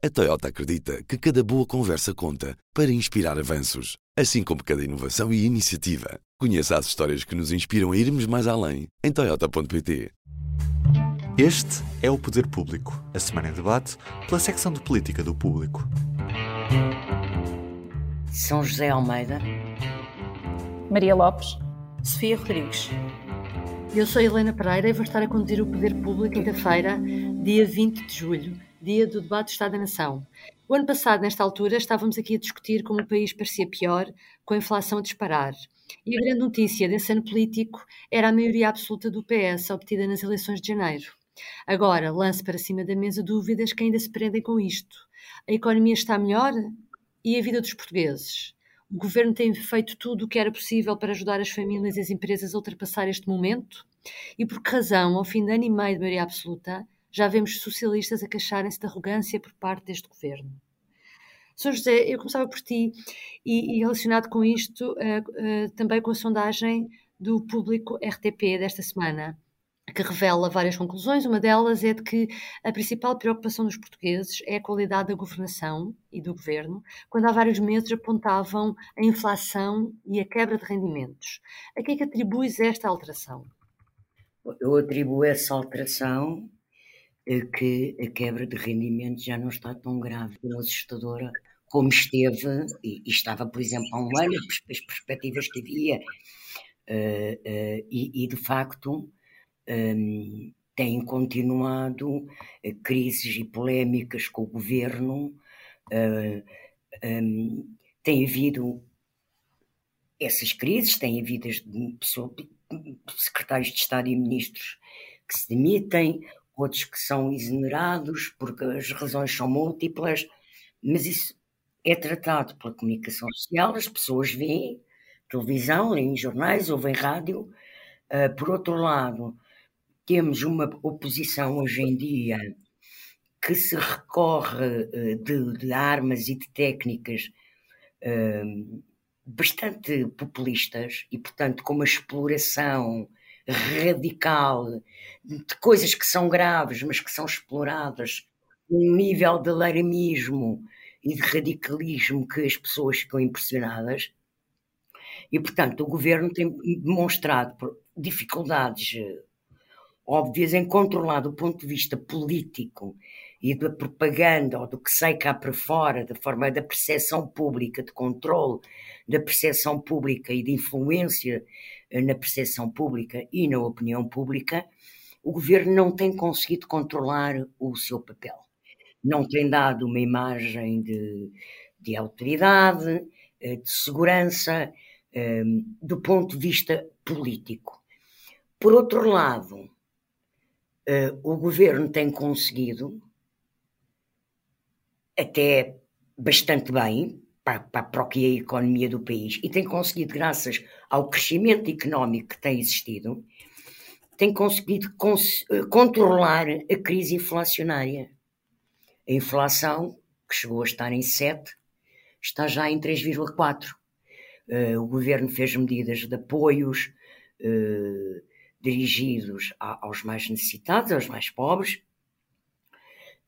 A Toyota acredita que cada boa conversa conta para inspirar avanços, assim como cada inovação e iniciativa. Conheça as histórias que nos inspiram a irmos mais além em Toyota.pt. Este é o Poder Público, a semana em debate pela secção de política do Público. São José Almeida, Maria Lopes, Sofia Rodrigues. Eu sou Helena Pereira e vou estar a conduzir o Poder Público quinta-feira, dia 20 de julho, dia do debate do Estado da Nação. O ano passado, nesta altura, estávamos aqui a discutir como o país parecia pior, com a inflação a disparar. E a grande notícia desse ano político era a maioria absoluta do PS obtida nas eleições de janeiro. Agora, lance para cima da mesa dúvidas que ainda se prendem com isto. A economia está melhor? E a vida dos portugueses? O governo tem feito tudo o que era possível para ajudar as famílias e as empresas a ultrapassar este momento? E por que razão, ao fim de ano e meio de maioria absoluta, já vemos socialistas a queixarem-se de arrogância por parte deste governo? Sr. José, eu começava por ti e, e relacionado com isto, uh, uh, também com a sondagem do público RTP desta semana que revela várias conclusões. Uma delas é de que a principal preocupação dos portugueses é a qualidade da governação e do governo, quando há vários meses apontavam a inflação e a quebra de rendimentos. A que é que atribuis esta alteração? Eu atribuo essa alteração que a quebra de rendimentos já não está tão grave, tão assustadora como esteve, e, e estava, por exemplo, há um ano, as perspectivas que havia, uh, uh, e, e de facto um, têm continuado uh, crises e polémicas com o governo, uh, um, tem havido essas crises, tem havido secretários de Estado e ministros que se demitem, outros que são exonerados porque as razões são múltiplas, mas isso é tratado pela comunicação social, as pessoas veem televisão, leem jornais, ouvem rádio. Uh, por outro lado, temos uma oposição hoje em dia que se recorre eh, de, de armas e de técnicas um, bastante populistas e, portanto, com uma exploração radical de coisas que são graves, mas que são exploradas num nível de alarmismo e de radicalismo que as pessoas ficam impressionadas. E, portanto, o governo tem demonstrado dificuldades eh, óbvias em controlar do ponto de vista político e da propaganda ou do que sai cá para fora, da forma da percepção pública, de controle da percepção pública e de influência na percepção pública e na opinião pública, o governo não tem conseguido controlar o seu papel. Não tem dado uma imagem de, de autoridade, eh, de segurança, eh, do ponto de vista político. Por outro lado, uh, o governo tem conseguido, até bastante bem, para, para, o que é a economia do país, e tem conseguido, graças ao crescimento económico que tem existido, tem conseguido cons eh, controlar a crise inflacionária. A inflação, que chegou a estar em 7, está já em 3,4. Uh, o governo fez medidas de apoios, uh, dirigidos aos mais necessitados, aos mais pobres,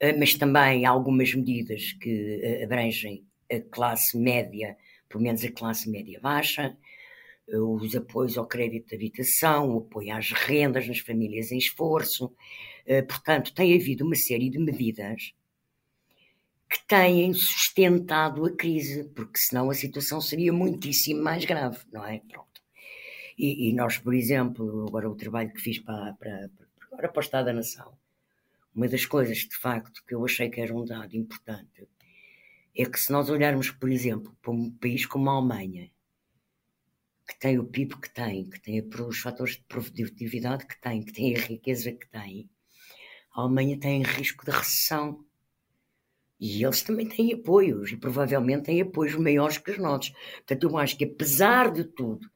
eh, mas também algumas medidas que eh, abrangem a classe média, pelo menos a classe média baixa, eh, os apoios ao crédito de habitação, o apoio às rendas nas famílias em esforço. Portanto, tem havido uma série de medidas que têm sustentado a crise, porque senão a situação seria muitíssimo mais grave, não é? Pronto. E, e, nós, por exemplo, agora o trabalho que fiz para, para, para, para o Estado da Nação, uma das coisas, de facto, que eu achei que era um dado importante, é que se nós olharmos, por exemplo, para um país como a Alemanha, que tem o PIB que tem, que tem os fatores de produtividade que tem, que tem a riqueza que tem, a Alemanha tem risco de recessão. E eles também têm apoios, e provavelmente têm apoios maiores que os nossos. Portanto, eu acho que apesar de tudo,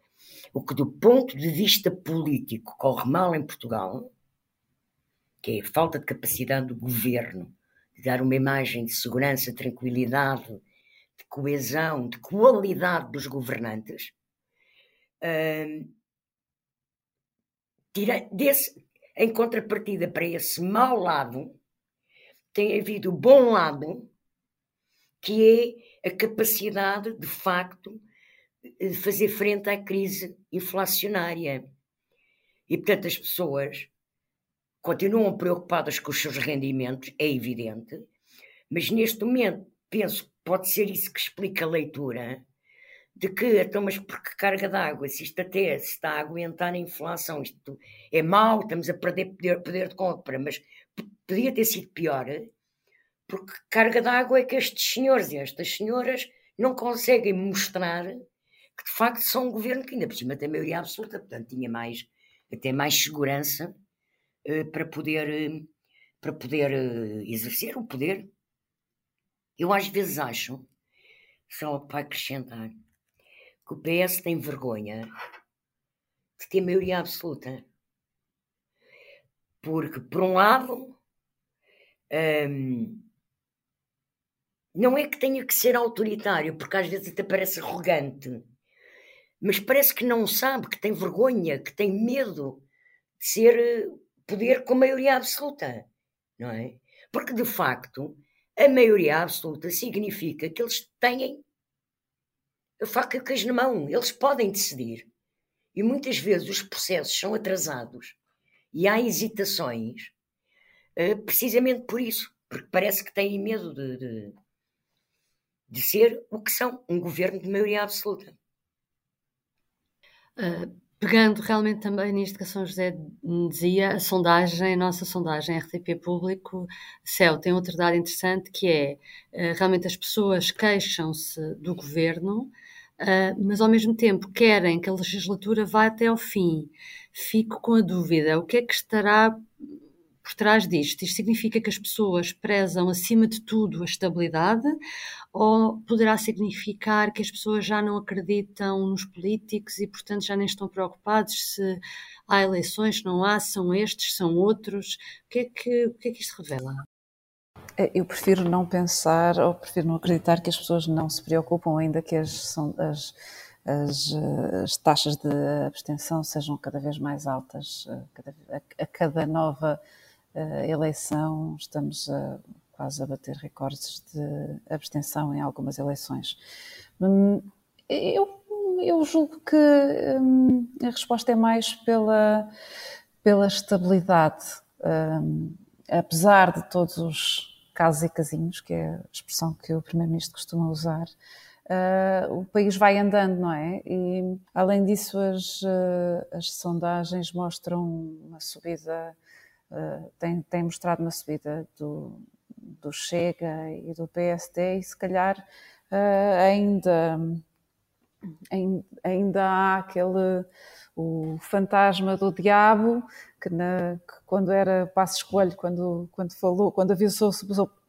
o que, do ponto de vista político, corre mal em Portugal, que é a falta de capacidade do governo dar uma imagem de segurança, tranquilidade, de coesão, de qualidade dos governantes, hum, tira, desse, em contrapartida para esse mau lado, tem havido o bom lado que é a capacidade, de facto, de fazer frente à crise inflacionária. E, portanto, as pessoas continuam preocupadas com os seus rendimentos, é evidente, mas neste momento penso que pode ser isso que explica a leitura de que, então, mas porque carga d'água, se isto até se está a aguentar a inflação, isto é mau, estamos a perder poder, poder de compra, mas podia ter sido pior, porque carga d'água é que estes senhores e estas senhoras não conseguem mostrar que de facto são um governo que ainda por cima tem maioria absoluta, portanto tinha mais, até mais segurança para poder, uh, para poder uh, exercer o poder. Eu às vezes acho, só para acrescentar, que o PS tem vergonha de ter maioria absoluta. Porque, por um lado, hum, não é que tenha que ser autoritário, porque às vezes até parece arrogante, mas parece que não sabe, que tem vergonha, que tem medo de ser eh, poder com maioria absoluta, não é? Porque, de facto, a maioria absoluta significa que eles têm a faca e o queijo na mão, eles podem decidir. E muitas vezes os processos são atrasados e há hesitações uh, precisamente por isso, porque parece que têm medo de, de, de, ser o que são, um governo de maioria absoluta. Uh, pegando realmente também nisto que a São José dizia, a sondagem, a nossa sondagem RTP Público, CEL, tem outro dado interessante que é uh, realmente as pessoas queixam-se do governo, Uh, mas ao mesmo tempo querem que a legislatura vá até ao fim. Fico com a dúvida: o que é que estará por trás disto? Isto significa que as pessoas prezam acima de tudo a estabilidade ou poderá significar que as pessoas já não acreditam nos políticos e, portanto, já nem estão preocupados se há eleições, não há, são estes, são outros? O que é que, o que, é que isto revela? É, eu prefiro não pensar ou prefiro não acreditar que as pessoas não se preocupam, ainda que as, as, as, as taxas de abstenção sejam cada vez mais altas. A, a cada nova eleição estamos a, quase a bater recordes de abstenção em algumas eleições. Hum, eu, eu julgo que hum, a resposta é mais pela, pela estabilidade. Um, apesar de todos os casos e casinhos, que é a expressão que o Primeiro-Ministro costuma usar, uh, o país vai andando, não é? E, além disso, as, uh, as sondagens mostram uma subida, uh, têm, têm mostrado uma subida do, do Chega e do PSD, e se calhar ainda, ainda há aquele o fantasma do diabo que, na, que quando era passo escolho, quando, quando falou, quando avisou,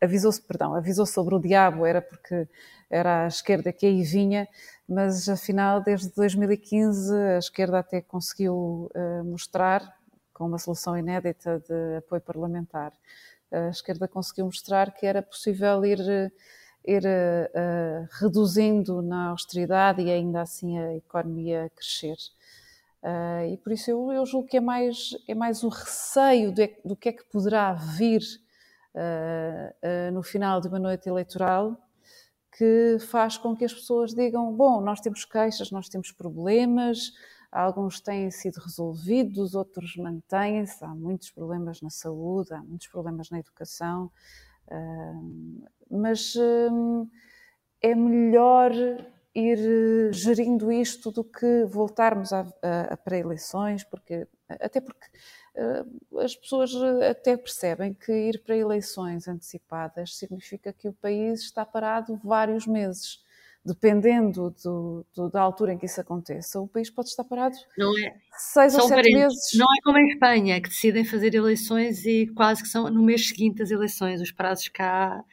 avisou, perdão, avisou sobre o diabo era porque era a esquerda que aí vinha, mas afinal desde 2015 a esquerda até conseguiu uh, mostrar com uma solução inédita de apoio parlamentar. A esquerda conseguiu mostrar que era possível ir ir uh, reduzindo na austeridade e ainda assim a economia crescer. Uh, e por isso eu, eu, julgo que é mais, é mais o receio de, do que é que poderá vir uh, no final de uma noite eleitoral que faz com que as pessoas digam: bom, nós temos queixas, nós temos problemas, alguns têm sido resolvidos, outros mantêm-se, há muitos problemas na saúde, há muitos problemas na educação, mas é melhor ir eh, gerindo isto do que voltarmos a, a, a para eleições, porque até porque as pessoas até percebem que ir para eleições antecipadas significa que o país está parado vários meses. Dependendo do, do, da altura em que isso aconteça, o país pode estar parado não é, seis são ou sete parentes. meses. Não é como em Espanha, que decidem fazer eleições e quase que são no mês seguinte as eleições. Os prazos cá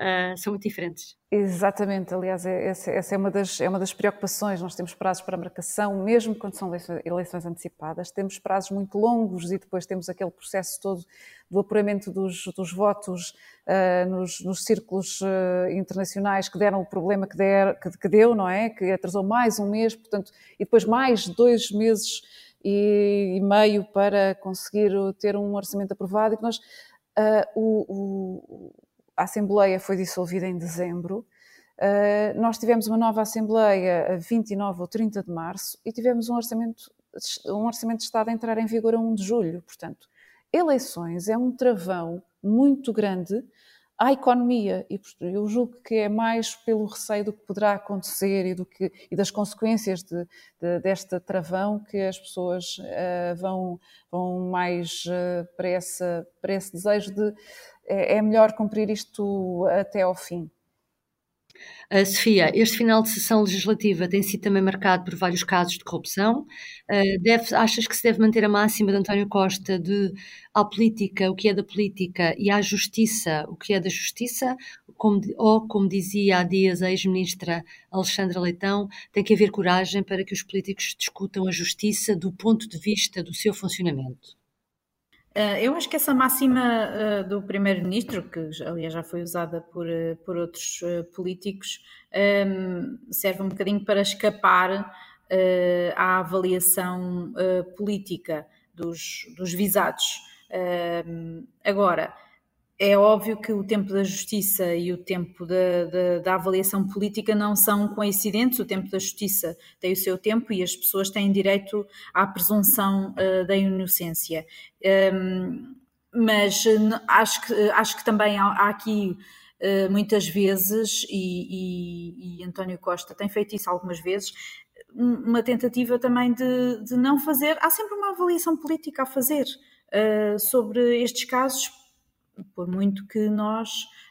uh, são muito diferentes. Exatamente, aliás, é, essa, essa, é, uma das, é uma das preocupações. Nós temos prazos para marcação, mesmo quando são eleições, eleições antecipadas, temos prazos muito longos e depois temos aquele processo todo do apuramento dos, dos votos uh, nos, nos, círculos uh, internacionais que deram o problema que, der, que, que, deu, não é? Que atrasou mais um mês, portanto, e depois mais dois meses e, meio para conseguir ter um orçamento aprovado e que nós. Uh, o, o a Assembleia foi dissolvida em dezembro Uh, nós tivemos uma nova Assembleia a 29 ou 30 de março e tivemos um orçamento, um orçamento de Estado a entrar em vigor a 1 de julho. Portanto, eleições é um travão muito grande à economia e eu julgo que é mais pelo receio do que poderá acontecer e, do que, e das consequências de, de, desta travão que as pessoas uh, vão, vão mais uh, para, essa, para esse desejo de é, é melhor cumprir isto até ao fim. Uh, Sofia, este final de sessão legislativa tem sido também marcado por vários casos de corrupção. Uh, deve, achas que se deve manter a máxima de António Costa de à política o que é da política e à justiça o que é da justiça? Como, ou, como dizia há dias a ex-ministra Alexandra Leitão, tem que haver coragem para que os políticos discutam a justiça do ponto de vista do seu funcionamento? Uh, eu acho que essa máxima uh, do Primeiro-Ministro, que aliás já foi usada por, uh, por outros políticos, serve um bocadinho para escapar à avaliação política dos, dos visados. Agora, é óbvio que o tempo da justiça e o tempo da, da, avaliação política não são coincidentes. O tempo da justiça tem o seu tempo e as pessoas têm direito à presunção uh, da inocência. Um, ehm, mas acho que, acho que também há, há aqui uh, muitas vezes, e, e, e, António Costa tem feito isso algumas vezes, uma tentativa também de, de não fazer. Há sempre uma avaliação política a fazer. Uh, sobre estes casos, por muito que nós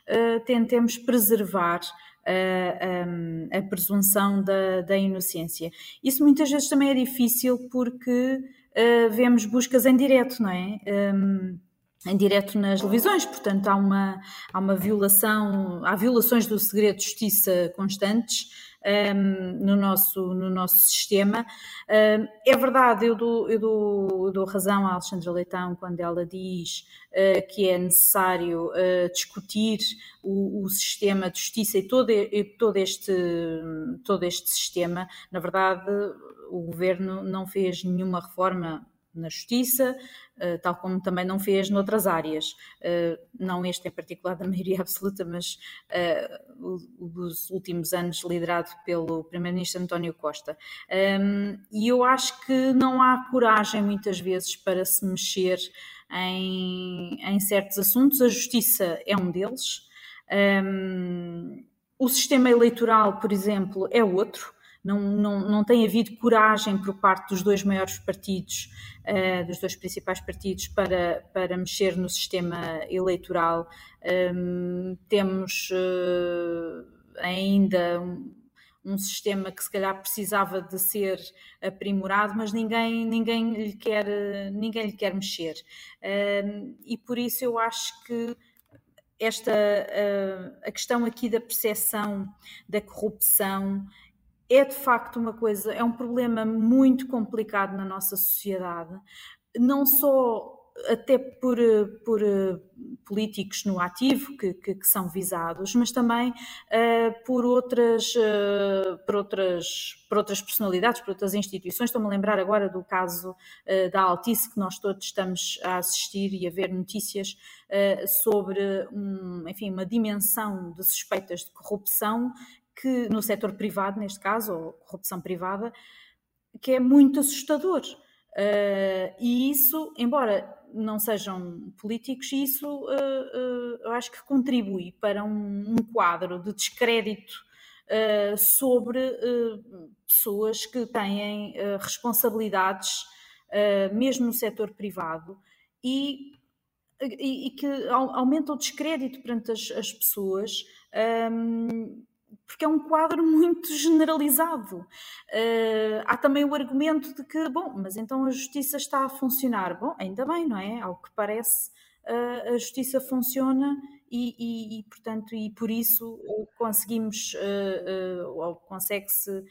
uh, tentemos preservar eh, um, a presunção da, da, inocência. Isso muitas vezes também é difícil porque uh, vemos buscas em direto, não é? Um, em direto nas televisões, portanto há uma, há uma violação, há violações do segredo de justiça constantes um, no, nosso, no nosso sistema. Um, é verdade, eu dou, eu, dou, eu dou razão a Alexandra Leitão quando ela diz uh, que é necessário uh, discutir o, o, sistema de justiça e todo, e todo, este, todo este sistema. Na verdade, o governo não fez nenhuma reforma na justiça, eh, tal como também não fez noutras áreas, eh, não este em particular da maioria absoluta, mas eh, dos últimos anos liderado pelo Primeiro-Ministro António Costa. Ehm, e eu acho que não há coragem muitas vezes para se mexer em, em certos assuntos, a justiça é um deles. Ehm, o sistema eleitoral, por exemplo, é outro não, não, não tem havido coragem por parte dos dois maiores partidos, uh, dos dois principais partidos, para, para mexer no sistema eleitoral. Um, temos uh, ainda um, um, sistema que se calhar precisava de ser aprimorado, mas ninguém, ninguém, lhe, quer, ninguém lhe quer mexer. Um, e por isso eu acho que esta a, a questão aqui da percepção da corrupção é de facto uma coisa, é um problema muito complicado na nossa sociedade, não só até por, por políticos no ativo que, que, que são visados, mas também uh, por, outras, uh, por, outras, por outras personalidades, por outras instituições. Estou-me a lembrar agora do caso uh, da Altice, que nós todos estamos a assistir e a ver notícias sobre um, enfim, uma dimensão de suspeitas de corrupção que no setor privado, neste caso, ou corrupção privada, que é muito assustador. Uh, e isso, embora não sejam políticos, isso uh, uh, eu acho que contribui para um, um quadro de descrédito sobre pessoas que têm responsabilidades, mesmo no setor privado, e, e, e, que aumenta o descrédito perante as, as pessoas. Um, porque é um quadro muito generalizado. Uh, há também o argumento de que, bom, mas então a justiça está a funcionar. Bom, ainda bem, não é? Ao que parece, uh, a justiça funciona e, e, e, portanto, e por isso conseguimos, uh, ou consegue-se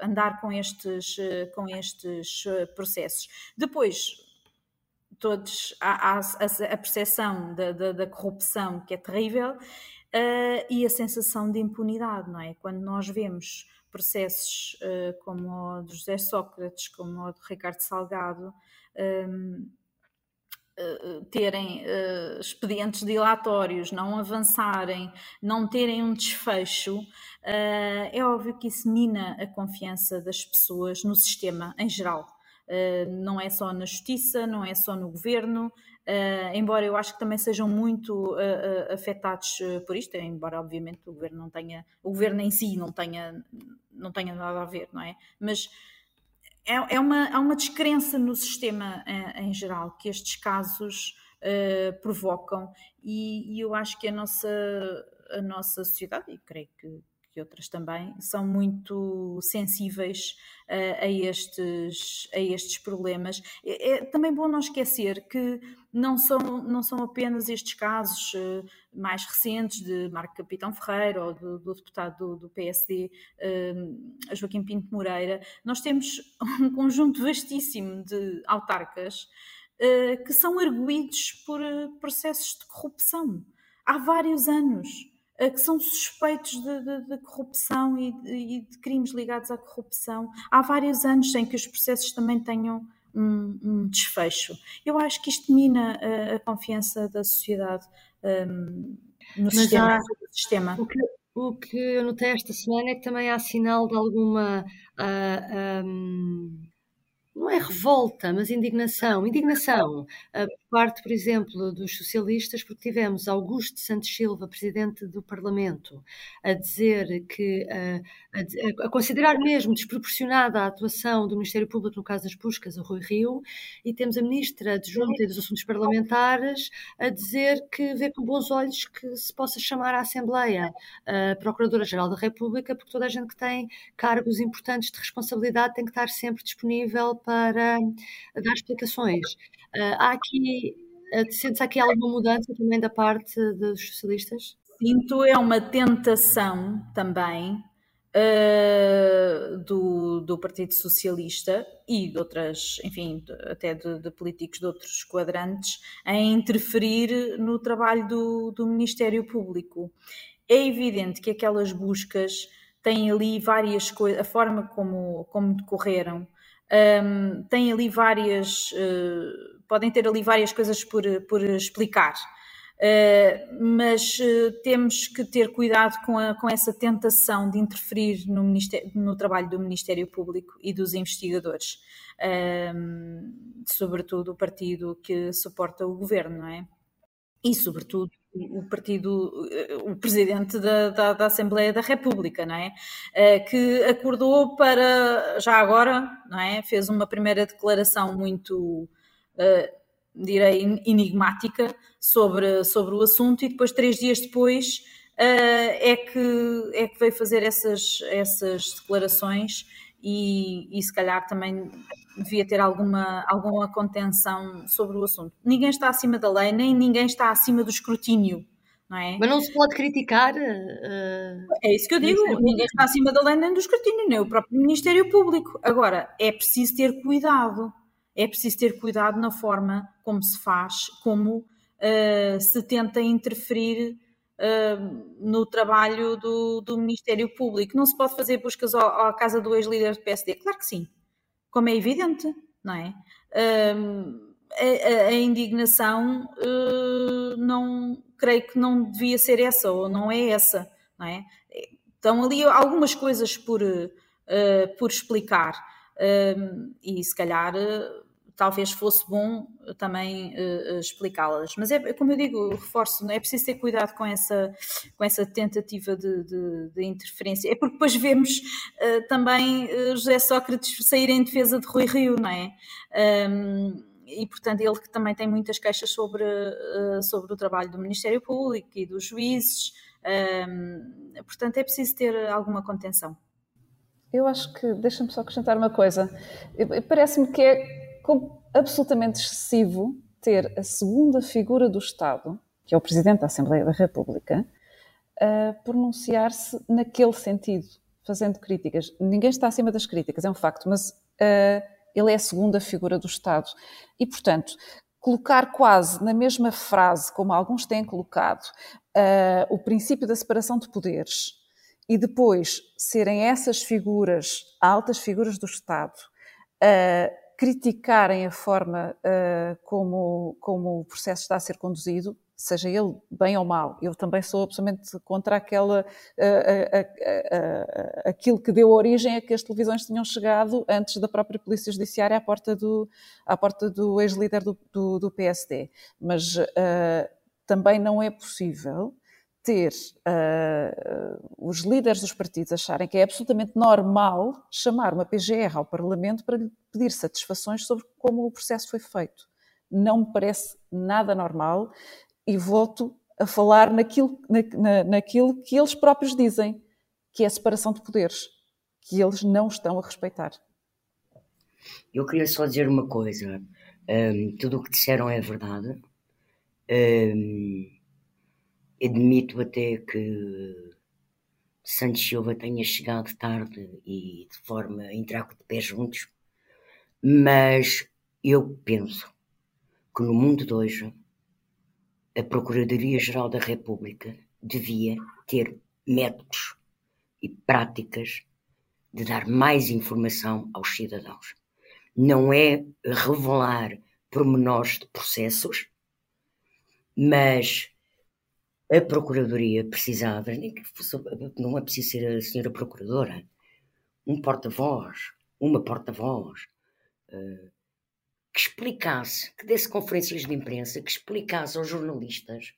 andar com estes, com estes processos. Depois, todos há, há a, a percepção da, da, da corrupção que é terrível uh, e a sensação de impunidade, não é? Quando nós vemos processos uh, como o de José Sócrates, como o de Ricardo Salgado, um, terem uh, expedientes dilatórios, não avançarem, não terem um desfecho, é óbvio que isso mina a confiança das pessoas no sistema em geral. Não é só na justiça, não é só no governo, embora eu acho que também sejam muito afetados por isto, embora obviamente o governo não tenha, o governo em si não tenha, não tenha nada a ver, não é? Mas é, é uma, há uma descrença no sistema em, em geral que estes casos uh, provocam e, e, eu acho que a nossa, a nossa sociedade, e creio que, que outras também, são muito sensíveis uh, a, estes, a estes problemas. É, é, também bom não esquecer que não são, não são apenas estes casos uh, mais recentes de Marco Capitão Ferreira ou do, do deputado do, do PSD, uh, Joaquim Pinto Moreira. Nós temos um conjunto vastíssimo de autarcas que são arguídos por processos de corrupção há vários anos que são suspeitos de, de, de corrupção e de, e de, crimes ligados à corrupção. Há vários anos sem que os processos também tenham um, um desfecho. Eu acho que isto mina a, a confiança da sociedade um, no sistema, há, sistema. O que, o que eu notei esta semana é que também há sinal de alguma. Uh, um não é revolta, mas indignação. Indignação uh, por parte, por exemplo, dos socialistas, porque tivemos Augusto Santos Silva, presidente do Parlamento, a dizer que, uh, a, a, considerar mesmo desproporcionada a atuação do Ministério Público no caso das buscas a Rui Rio, e temos a ministra adjunta dos Assuntos Parlamentares a dizer que vê com bons olhos que se possa chamar à Assembleia a Procuradora-Geral da República, porque toda a gente que tem cargos importantes de responsabilidade tem que estar sempre disponível para dar explicações. Uh, há aqui, uh, sentes aqui alguma mudança também da parte dos socialistas? Sinto é uma tentação também uh, do, do Partido Socialista e de outras, enfim, até de, de, políticos de outros quadrantes em interferir no trabalho do, do Ministério Público. É evidente que aquelas buscas têm ali várias coisas, a forma como, como decorreram um, tem ali várias, uh, podem ter ali várias coisas por, por explicar. Uh, mas uh, temos que ter cuidado com, a, com essa tentação de interferir no, no, trabalho do Ministério Público e dos investigadores, sobretudo o partido que suporta o governo, não é? E, sobretudo, o partido, eh, o presidente da, da, da, Assembleia da República, não é? Eh, que acordou para, já agora, não é? Fez uma primeira declaração muito, uh, direi, enigmática sobre, sobre o assunto e depois, três dias depois, uh, é, que, é que veio fazer essas, essas declarações e, e se calhar também devia ter alguma, alguma contenção sobre o assunto. Ninguém está acima da lei, nem ninguém está acima do escrutínio. Não é? Mas não se pode criticar. Uh, é isso que eu digo. Ninguém está acima da lei nem do escrutínio, nem o próprio Ministério Público. Agora, é preciso ter cuidado. É preciso ter cuidado na forma como se faz, como uh, se tenta interferir uh, no trabalho do, do, Ministério Público. Não se pode fazer buscas à casa do ex-líder do PSD? Claro que sim como é evidente, não é? Um, a, a, indignação uh, não creio que não devia ser essa ou não é essa, não é? Estão ali algumas coisas por, uh, por explicar uh, e se calhar talvez fosse bom também uh, explicá-las. Mas é como eu digo, reforço, é preciso ter cuidado com essa, com essa tentativa de, de, de interferência. É porque depois vemos uh, também José Sócrates sair em defesa de Rui Rio, não é? Um, e portanto ele que também tem muitas queixas sobre, sobre o trabalho do Ministério Público e dos juízes. Um, portanto, é preciso ter alguma contenção. Eu acho que, deixa-me só acrescentar uma coisa, parece-me que é absolutamente excessivo ter a segunda figura do Estado, que é o Presidente da Assembleia da República, a pronunciar-se naquele sentido, fazendo críticas. Ninguém está acima das críticas, é um facto, mas uh, ele é a segunda figura do Estado. E, portanto, colocar quase na mesma frase, como alguns têm colocado, uh, o princípio da separação de poderes e depois serem essas figuras, altas figuras do Estado, uh, criticarem a forma uh, como, como o processo está a ser conduzido, seja ele bem ou mal. Eu também sou absolutamente contra aquela, uh, uh, aquilo que deu origem a que as televisões tinham chegado antes da própria Polícia Judiciária à porta do, à porta do ex-líder do, do, do, PSD. Mas também não é possível ter uh, os líderes dos partidos acharem que é absolutamente normal chamar uma PGR ao Parlamento para lhe pedir satisfações sobre como o processo foi feito. Não me parece nada normal e volto a falar naquilo, na, na, naquilo que eles próprios dizem, que é a separação de poderes, que eles não estão a respeitar. Eu queria só dizer uma coisa. Um, tudo o que disseram é verdade. Um, admito até que Santos Silva tenha chegado tarde e de forma a entrar de pés juntos, mas eu penso que no mundo de hoje a Procuradoria-Geral da República devia ter métodos e práticas de dar mais informação aos cidadãos. Não é revelar pormenores de processos, mas a Procuradoria precisava, nem que fosse, não é preciso ser a senhora Procuradora, um porta-voz, uma porta-voz, uh, que explicasse, que desse conferências de imprensa, que explicasse aos jornalistas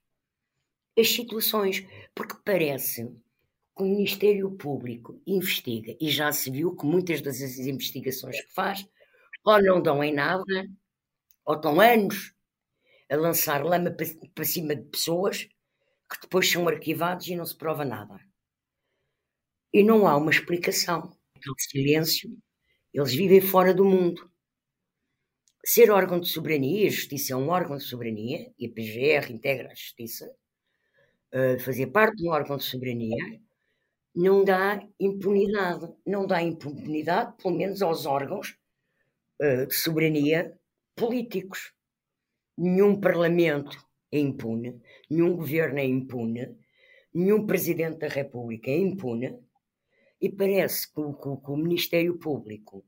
as situações, porque parece que o Ministério Público investiga, e já se viu que muitas das investigações que faz ou não dão em nada, ou estão anos a lançar lama para cima de pessoas que depois são arquivados e não se prova nada. E não há uma explicação. Aquele silêncio, eles vivem fora do mundo. Ser órgão de soberania, a justiça é um órgão de soberania, e a PGR integra a justiça, uh, fazer parte de um órgão de soberania, não dá impunidade. Não dá impunidade, pelo menos aos órgãos uh, de soberania políticos. Nenhum parlamento é impune, nenhum governo é impune, nenhum presidente da República é impune, e parece que o, que o Ministério Público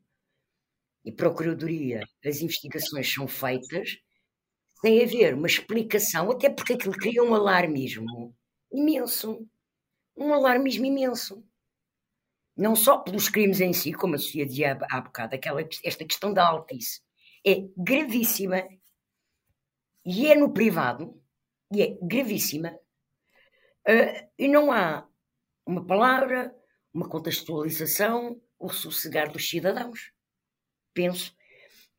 e Procuradoria, as investigações são feitas sem haver uma explicação, até porque aquilo cria um alarmismo imenso. Um alarmismo imenso. Não só pelos crimes em si, como a Sofia dizia há bocado, aquela, esta questão da altice é gravíssima e é no privado, e é gravíssima, uh, e não há uma palavra, uma contextualização, o sossegar dos cidadãos. Penso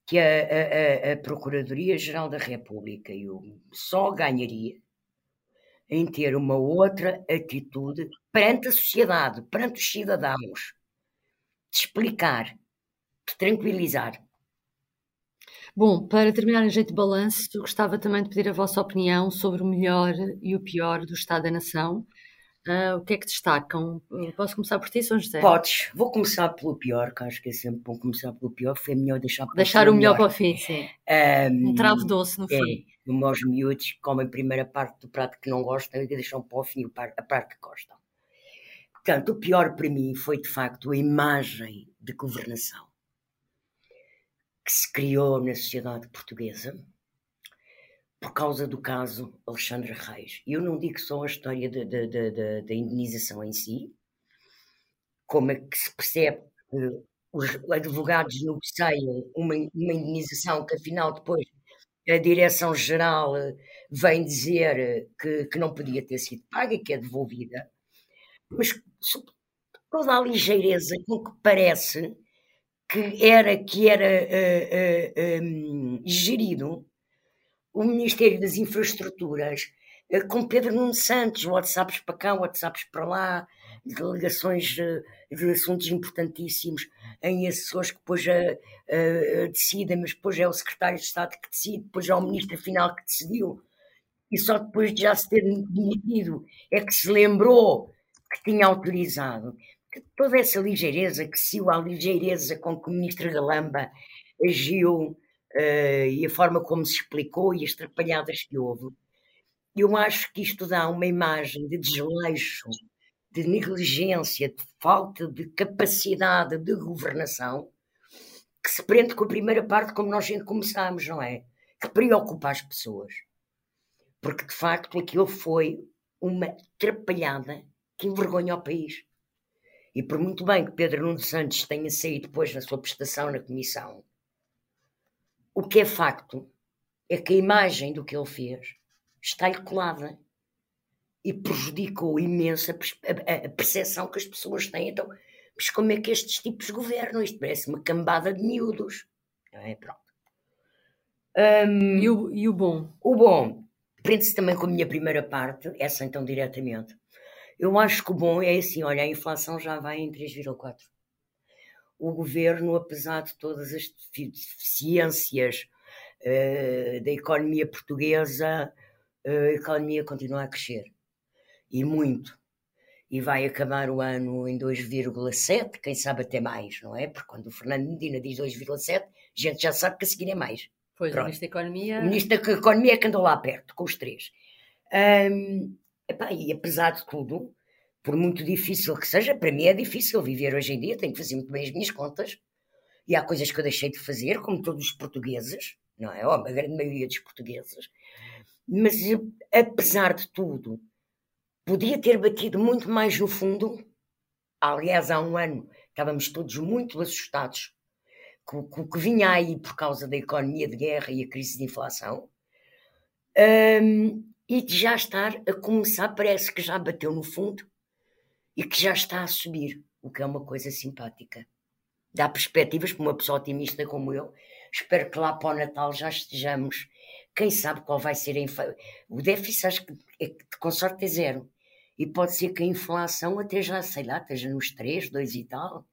que a, a, a Procuradoria-Geral da República eu só ganharia em ter uma outra atitude perante a sociedade, perante os cidadãos, de explicar, de tranquilizar. Bom, para terminar em jeito de balanço, gostava também de pedir a vossa opinião sobre o melhor e o pior do Estado da Nação. Uh, o que é que destacam? Posso começar por ti, São José? Podes. Vou começar pelo pior, que acho que é sempre bom começar pelo pior. Foi melhor deixar para Deixar o melhor, melhor para o fim, sim. Um, um travo doce, no é, fim. Os meus miúdos comem a primeira parte do prato que não gostam e deixam para o fim a parte que gostam. Portanto, o pior para mim foi, de facto, a imagem de governação que se criou na sociedade portuguesa por causa do caso Alexandre Reis. Eu não digo só a história da, indenização em si, como é que se percebe que os advogados negociam uma, uma indenização que afinal depois a Direção-Geral vem dizer que, que não podia ter sido paga que é devolvida, mas toda a ligeireza com que parece que era, que era uh, uh, um, gerido o Ministério das Infraestruturas uh, com Pedro Nuno Santos, WhatsApps para cá, WhatsApps para lá, delegações de assuntos importantíssimos em assessores que depois decidem, mas depois é o secretário de Estado que decide, depois é o ministro final que decidiu, e só depois de já se ter demitido é que se lembrou que tinha autorizado toda essa ligeireza, que se a ligeireza com que o ministro Galamba agiu uh, e a forma como se explicou e as trapalhadas que houve, eu acho que isto dá uma imagem de desleixo, de negligência, de falta de capacidade de governação que se prende com a primeira parte, como nós começámos, não é? Que preocupa as pessoas. Porque, de facto, aquilo foi uma atrapalhada que envergonha o país. E por muito bem que Pedro Nuno Santos tenha saído depois na sua prestação na comissão, o que é facto é que a imagem do que ele fez está-lhe colada e prejudicou imenso a, percepção que as pessoas têm. Então, mas como é que estes tipos governam? Isto parece uma cambada de miúdos. É, pronto. Um, e, o, e o bom? O bom prende-se também com a minha primeira parte, essa então diretamente. Eu acho que o bom é assim: olha, a inflação já vai em 3,4. O governo, apesar de todas as deficiências uh, da economia portuguesa, uh, a economia continua a crescer. E muito e vai acabar o ano em 2,7, quem sabe até mais, não é? Porque quando o Fernando Medina diz 2,7, a gente já sabe que a seguir é mais. Pois, Pronto. o Ministro da Economia. O Ministro da Economia é que andou lá perto, com os três. Um, epá, e apesar de tudo, por muito difícil que seja, para mim é difícil viver hoje em dia, tenho que fazer muito bem as minhas contas. E há coisas que eu deixei de fazer, como todos os portugueses, não é? Ou a grande maioria dos portugueses. Mas apesar de tudo, Podia ter batido muito mais no fundo. Aliás, há um ano estávamos todos muito assustados com, o que vinha aí por causa da economia de guerra e a crise de inflação. Um, e de já estar a começar, parece que já bateu no fundo e que já está a subir, o que é uma coisa simpática. Dá perspectivas para uma pessoa otimista como eu. Espero que lá para o Natal já estejamos. Quem sabe qual vai ser a inflação. O déficit, acho que, é, com sorte, é zero e pode ser que a inflação até já, sei lá, esteja nos 3, 2 e tal.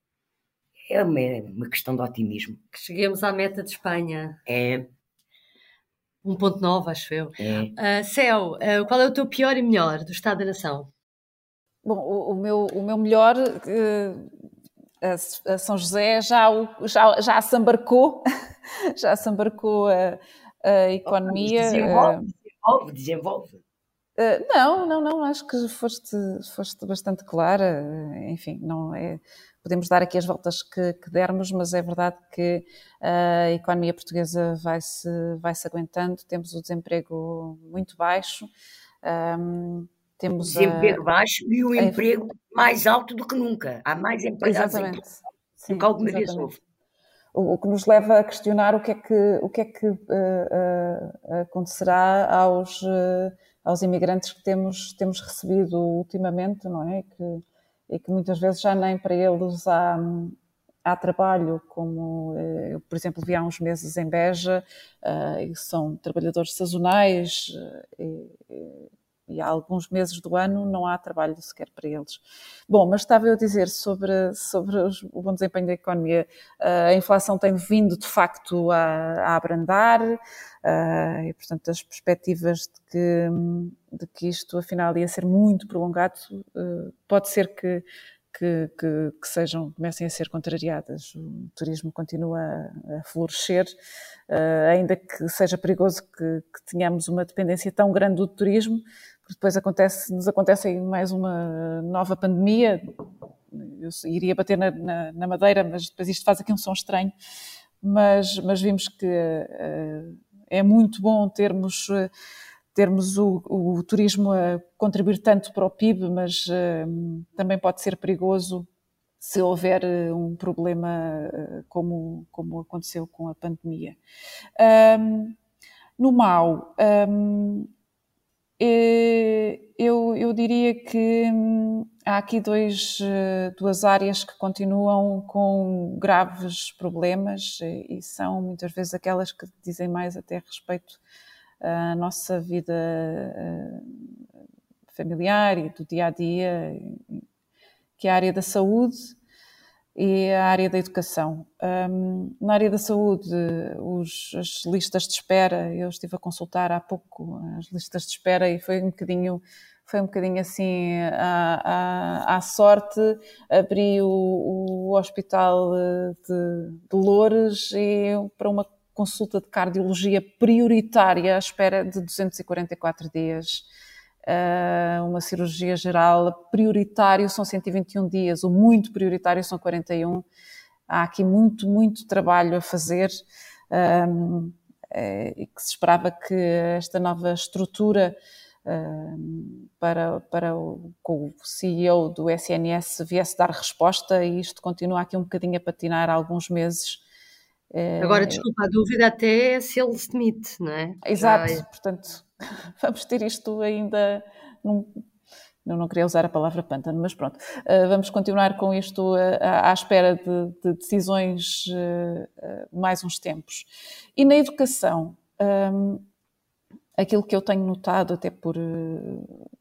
É uma, uma questão de otimismo. Que cheguemos à meta de Espanha. É. 1.9, acho eu. É. Uh, Céu, uh, qual é o teu pior e melhor do Estado da Nação? Bom, o, o meu, o meu melhor, uh, a, a, São José já, o, já, já se embarcou, já se embarcou a, a economia. Desenvolve, desenvolve, desenvolve. Uh, não, não, não, acho que foste, foste bastante clara. Enfim, não é. Podemos dar aqui as voltas que, que dermos, mas é verdade que a economia portuguesa vai-se vai -se aguentando, temos o desemprego muito baixo. Um, temos desemprego a, baixo e o a, emprego mais alto do que nunca. Há mais empregados exatamente. Sim, do que alguma vez houve. O, o, que nos leva a questionar o que é que, o que, é que uh, uh, acontecerá aos aos imigrantes que temos, temos recebido ultimamente, não é? Que, e que muitas vezes já nem para eles há, há trabalho, como eu, por exemplo, vi há uns meses em Beja, uh, e são trabalhadores sazonais, uh, e, e há alguns meses do ano não há trabalho sequer para eles. Bom, mas estava eu a dizer sobre, sobre o bom desempenho da economia. A inflação tem vindo, de facto, a, a abrandar e, portanto, as perspectivas de que, de que isto, afinal, ia ser muito prolongado, pode ser que que, que, que, sejam, comecem a ser contrariadas. O turismo continua a, a florescer, uh, ainda que seja perigoso que, que, tenhamos uma dependência tão grande do turismo, porque depois acontece, nos acontece mais uma nova pandemia. Eu iria bater na, na, na madeira, mas depois isto faz aqui um som estranho. Mas, mas vimos que uh, é muito bom termos. Termos o, o, turismo a contribuir tanto para o PIB, mas uh, também pode ser perigoso se houver uh, um problema como, como aconteceu com a pandemia. Um, no mal, um, eu, eu, diria que um, há aqui dois, duas áreas que continuam com graves problemas e, são muitas vezes aquelas que dizem mais até respeito a nossa vida eh, familiar e do dia a dia, que é a área da saúde e a área da educação. Um, na área da saúde, os, as listas de espera, eu estive a consultar há pouco as listas de espera e foi um bocadinho foi um bocadinho assim à, à, à sorte. Abri o, o hospital de, de Loures e para uma consulta de cardiologia prioritária à espera de 244 dias. Uh, uma cirurgia geral prioritário são 121 dias, o muito prioritário são 41. há aqui muito, muito trabalho a fazer um, é, e que se esperava que esta nova estrutura um, para, para o, com o CEO do SNS viesse dar resposta e isto continua aqui um bocadinho a patinar há alguns meses. É, Agora, desculpa, a dúvida até é se ele se demite, não é? Exato, Já... portanto, vamos ter isto ainda num, eu não queria usar a palavra pântano, mas pronto. Uh, vamos continuar com isto uh, à espera de, de decisões uh, mais uns tempos. E na educação, um, aquilo que eu tenho notado, até por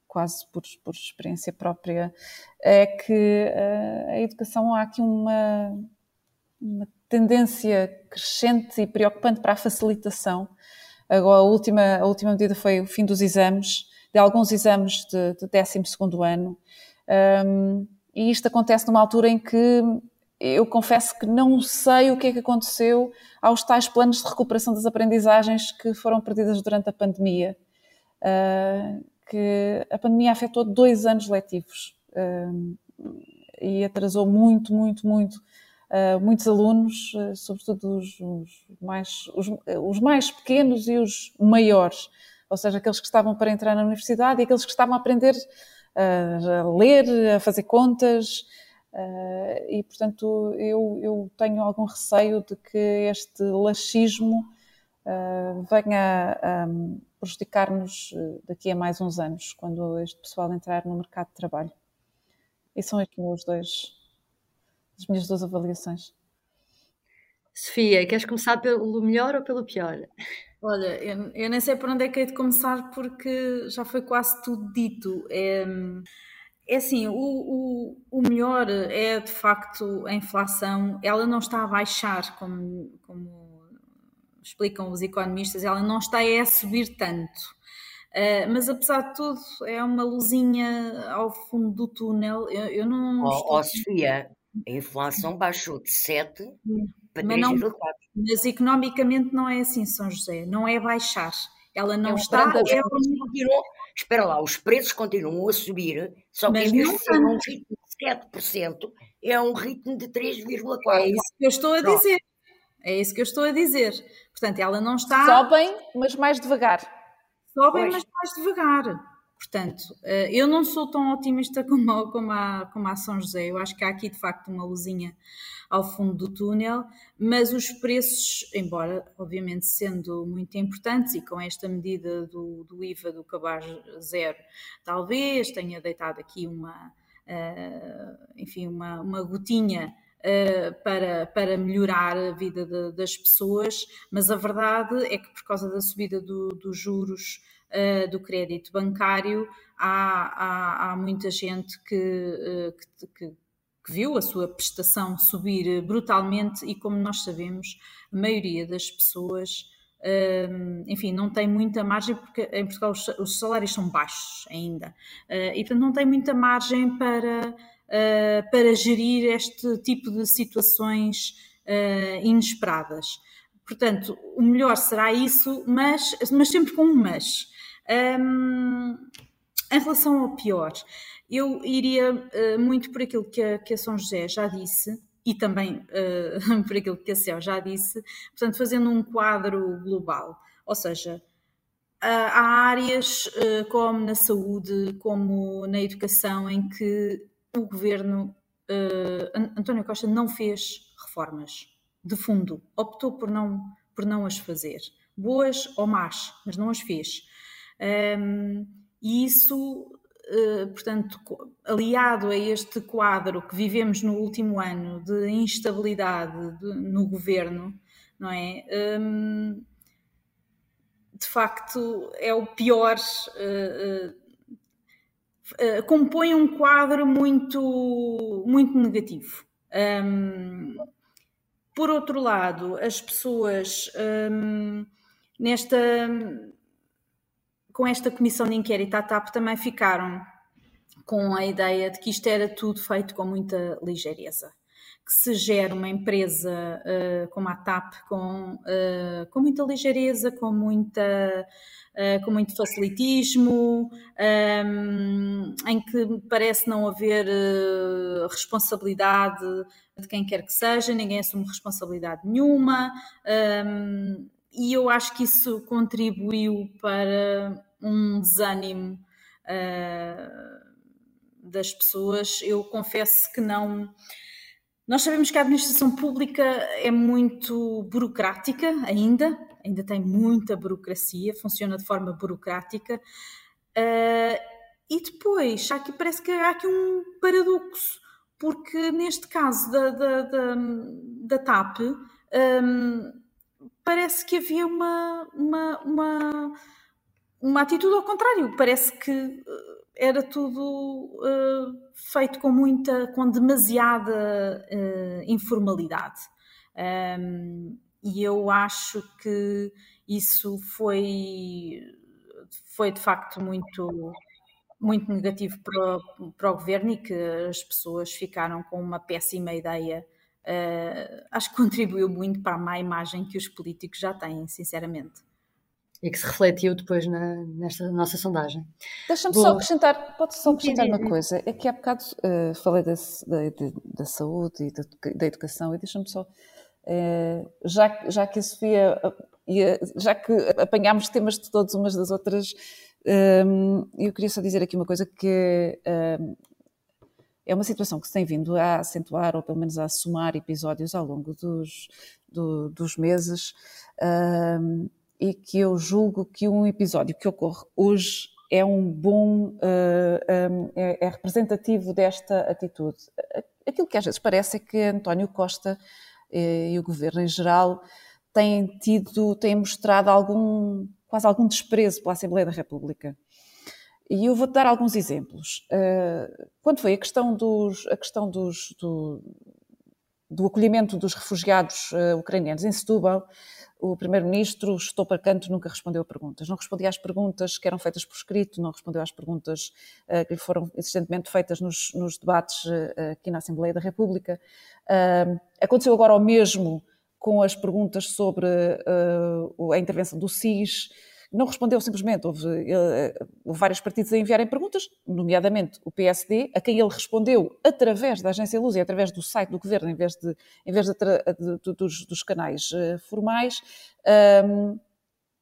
quase por, por, experiência própria, é que a educação há aqui uma, uma tendência crescente e preocupante para a facilitação. Agora, a última, a última medida foi o fim dos exames de alguns exames de, de 12 ano. Um, e isto acontece numa altura em que eu confesso que não sei o que é que aconteceu aos tais planos de recuperação das aprendizagens que foram perdidas durante a pandemia. Uh, que a pandemia afetou dois anos letivos uh, e atrasou muito, muito, muito uh, muitos alunos, sobretudo os, os mais, os, os mais pequenos e os maiores ou seja, aqueles que estavam para entrar na universidade e aqueles que estavam a aprender uh, a ler, a fazer contas. E, portanto, eu, eu, tenho algum receio de que este laxismo venha a um, prejudicar-nos daqui a mais uns anos, quando este pessoal entrar no mercado de trabalho. E são aqui os dois, as minhas duas avaliações. Sofia, queres começar pelo melhor ou pelo pior? Olha, eu, eu nem sei por onde é que hei de começar porque já foi quase tudo dito. É, é assim, o, o, o melhor é de facto a inflação, ela não está a baixar, como, como explicam os economistas, ela não está a subir tanto. Uh, mas apesar de tudo, é uma luzinha ao fundo do túnel. Eu, eu não. Oh, estou... oh, Sofia, a inflação baixou de 7 para 3,4. Mas economicamente não é assim, São José, não é baixar. Ela não é está. É... Continuam, espera lá, os preços continuam a subir, só que em vez de ser um ritmo de 7%, é um ritmo de 3,4%. É isso que eu estou a dizer. É isso que eu estou a dizer. Portanto, ela não está. Sobem, mas mais devagar. Sobem, pois. mas mais devagar. Portanto, eh, eu não sou tão otimista como, como, a, como a São José. Eu acho que há aqui de facto uma luzinha ao fundo do túnel, mas os preços, embora obviamente sendo muito importantes e com esta medida do, do IVA do cabaz zero, talvez tenha deitado aqui uma, uh, enfim, uma, uma gotinha Uh, para, para melhorar a vida de, das pessoas, mas a verdade é que por causa da subida do, dos juros uh, do crédito bancário, há, há, há muita gente que, uh, que, que, que viu a sua prestação subir brutalmente e, como nós sabemos, a maioria das pessoas, hum, enfim, não tem muita margem, porque em Portugal os salários são baixos ainda, e portanto não tem muita margem para, para gerir este tipo de situações inesperadas. Portanto, o melhor será isso, mas, mas sempre com um mas. Um, em relação ao pior, eu iria uh, muito por aquilo que a, que a, São José já disse e também uh, por aquilo que a Céu já disse, portanto, fazendo um quadro global. Ou seja, há áreas uh, como na saúde, como na educação, em que o governo António Costa não fez reformas de fundo, optou por não, por não as fazer, boas ou más, mas não as fez. Um, e isso eh, portanto, aliado a este quadro que vivemos no último ano de instabilidade de, no governo, não é? Um, de facto, é o pior. Uh, uh, compõe um quadro muito, muito negativo. Um, por outro lado, as pessoas um, nesta com esta comissão de inquérito à TAP também ficaram com a ideia de que isto era tudo feito com muita ligeireza. que se gere uma empresa uh, como a TAP com, uh, com muita ligeireza, com, muita, uh, com muito facilitismo, um, em que parece não haver responsabilidade de quem quer que seja, ninguém assume responsabilidade nenhuma, um, e eu acho que isso contribuiu para um desânimo das pessoas. Eu confesso que não nós sabemos que a administração pública é muito burocrática ainda, ainda tem muita burocracia, funciona de forma burocrática. Uh, e depois, aqui, parece que há aqui um paradoxo, porque neste caso da, da, da, da TAP, um, parece que havia uma, uma, uma, uma atitude ao contrário, parece que era tudo uh, feito com muita, com demasiada uh, informalidade. Um, e eu acho que isso foi, foi de facto muito, muito negativo para, para o governo e que as pessoas ficaram com uma péssima ideia. Uh, acho que contribuiu muito para a má imagem que os políticos já têm, sinceramente. E que se refletiu depois na, nesta nossa sondagem. Deixa-me só acrescentar, pode só acrescentar uma coisa, é que há bocado uh, falei da, da, da, saúde e da, da educação e deixa-me só, uh, já, já que a Sofia, já que apanhámos temas de todas umas das outras, eu queria só dizer aqui uma coisa que é uma situação que se tem vindo a acentuar, ou pelo menos a somar episódios ao longo dos, do, dos meses, e que eu julgo que um episódio que ocorre hoje é um bom, uh, eh, um, é, é, representativo desta atitude. Aquilo que às vezes parece é que António Costa eh, e o governo em geral têm tido, têm mostrado algum, quase algum desprezo pela Assembleia da República. E eu vou-te dar alguns exemplos. Uh, quando foi a questão dos, a questão dos, do, do acolhimento dos refugiados uh, ucranianos em Setúbal, o Primeiro-Ministro estou para canto, nunca respondeu a perguntas. Não respondeu às perguntas que eram feitas por escrito, não respondeu às perguntas uh, que lhe foram existentemente feitas nos, nos debates uh, aqui na Assembleia da República. Uh, aconteceu agora o mesmo com as perguntas sobre a intervenção do SIS não respondeu simplesmente. Houve, eh, houve, vários partidos a enviarem perguntas, nomeadamente o PSD, a quem ele respondeu através da agência Luz e através do site do governo, em vez, de, em vez de, de, dos, dos, canais uh, formais. Um,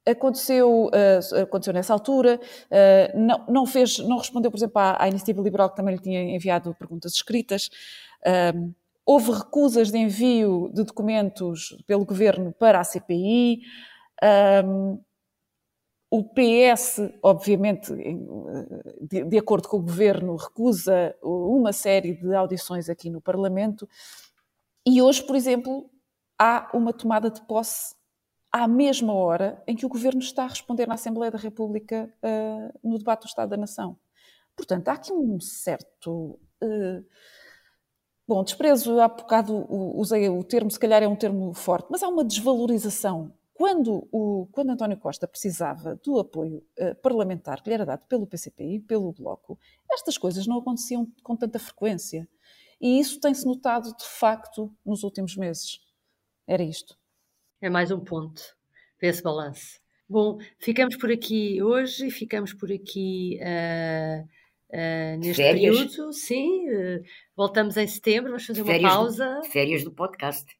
aconteceu, uh, aconteceu nessa altura, uh, não, não, fez, não respondeu, por exemplo, à, à, Iniciativa Liberal, que também lhe tinha enviado perguntas escritas. Um, houve recusas de envio de documentos pelo governo para a CPI. Um, o PS, obviamente, de, de, acordo com o governo, recusa uma série de audições aqui no Parlamento. E hoje, por exemplo, há uma tomada de posse à mesma hora em que o governo está a responder na Assembleia da República uh, no debate do Estado da Nação. Portanto, há aqui um certo. Uh, bom, desprezo, há bocado usei o termo, se calhar é um termo forte, mas há uma desvalorização quando, o, quando António Costa precisava do apoio uh, parlamentar que lhe era dado pelo PCP e pelo Bloco, estas coisas não aconteciam com tanta frequência. E isso tem-se notado, de facto, nos últimos meses. Era isto. É mais um ponto desse balanço. Bom, ficamos por aqui hoje e ficamos por aqui uh, uh, neste férias. período. Sim, uh, voltamos em setembro, vamos fazer férias uma pausa. Do, férias do podcast.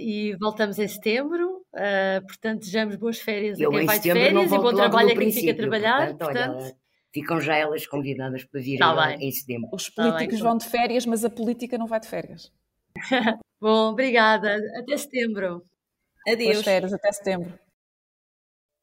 e voltamos em setembro. Uh, portanto, desejamos boas férias eu, a quem vai de férias e bom trabalho a quem fica a trabalhar. Portanto, portanto... Olha, ficam já elas convidadas para vir tá em setembro. Os políticos tá vão de férias, mas a política não vai de férias. bom, obrigada. Até setembro. Adeus. Boas férias, até setembro.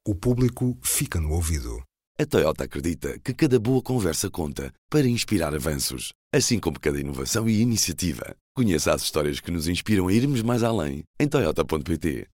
O público fica no ouvido. A Toyota acredita que cada boa conversa conta para inspirar avanços, assim como cada inovação e iniciativa. Conheça as histórias que nos inspiram a irmos mais além em Toyota.pt.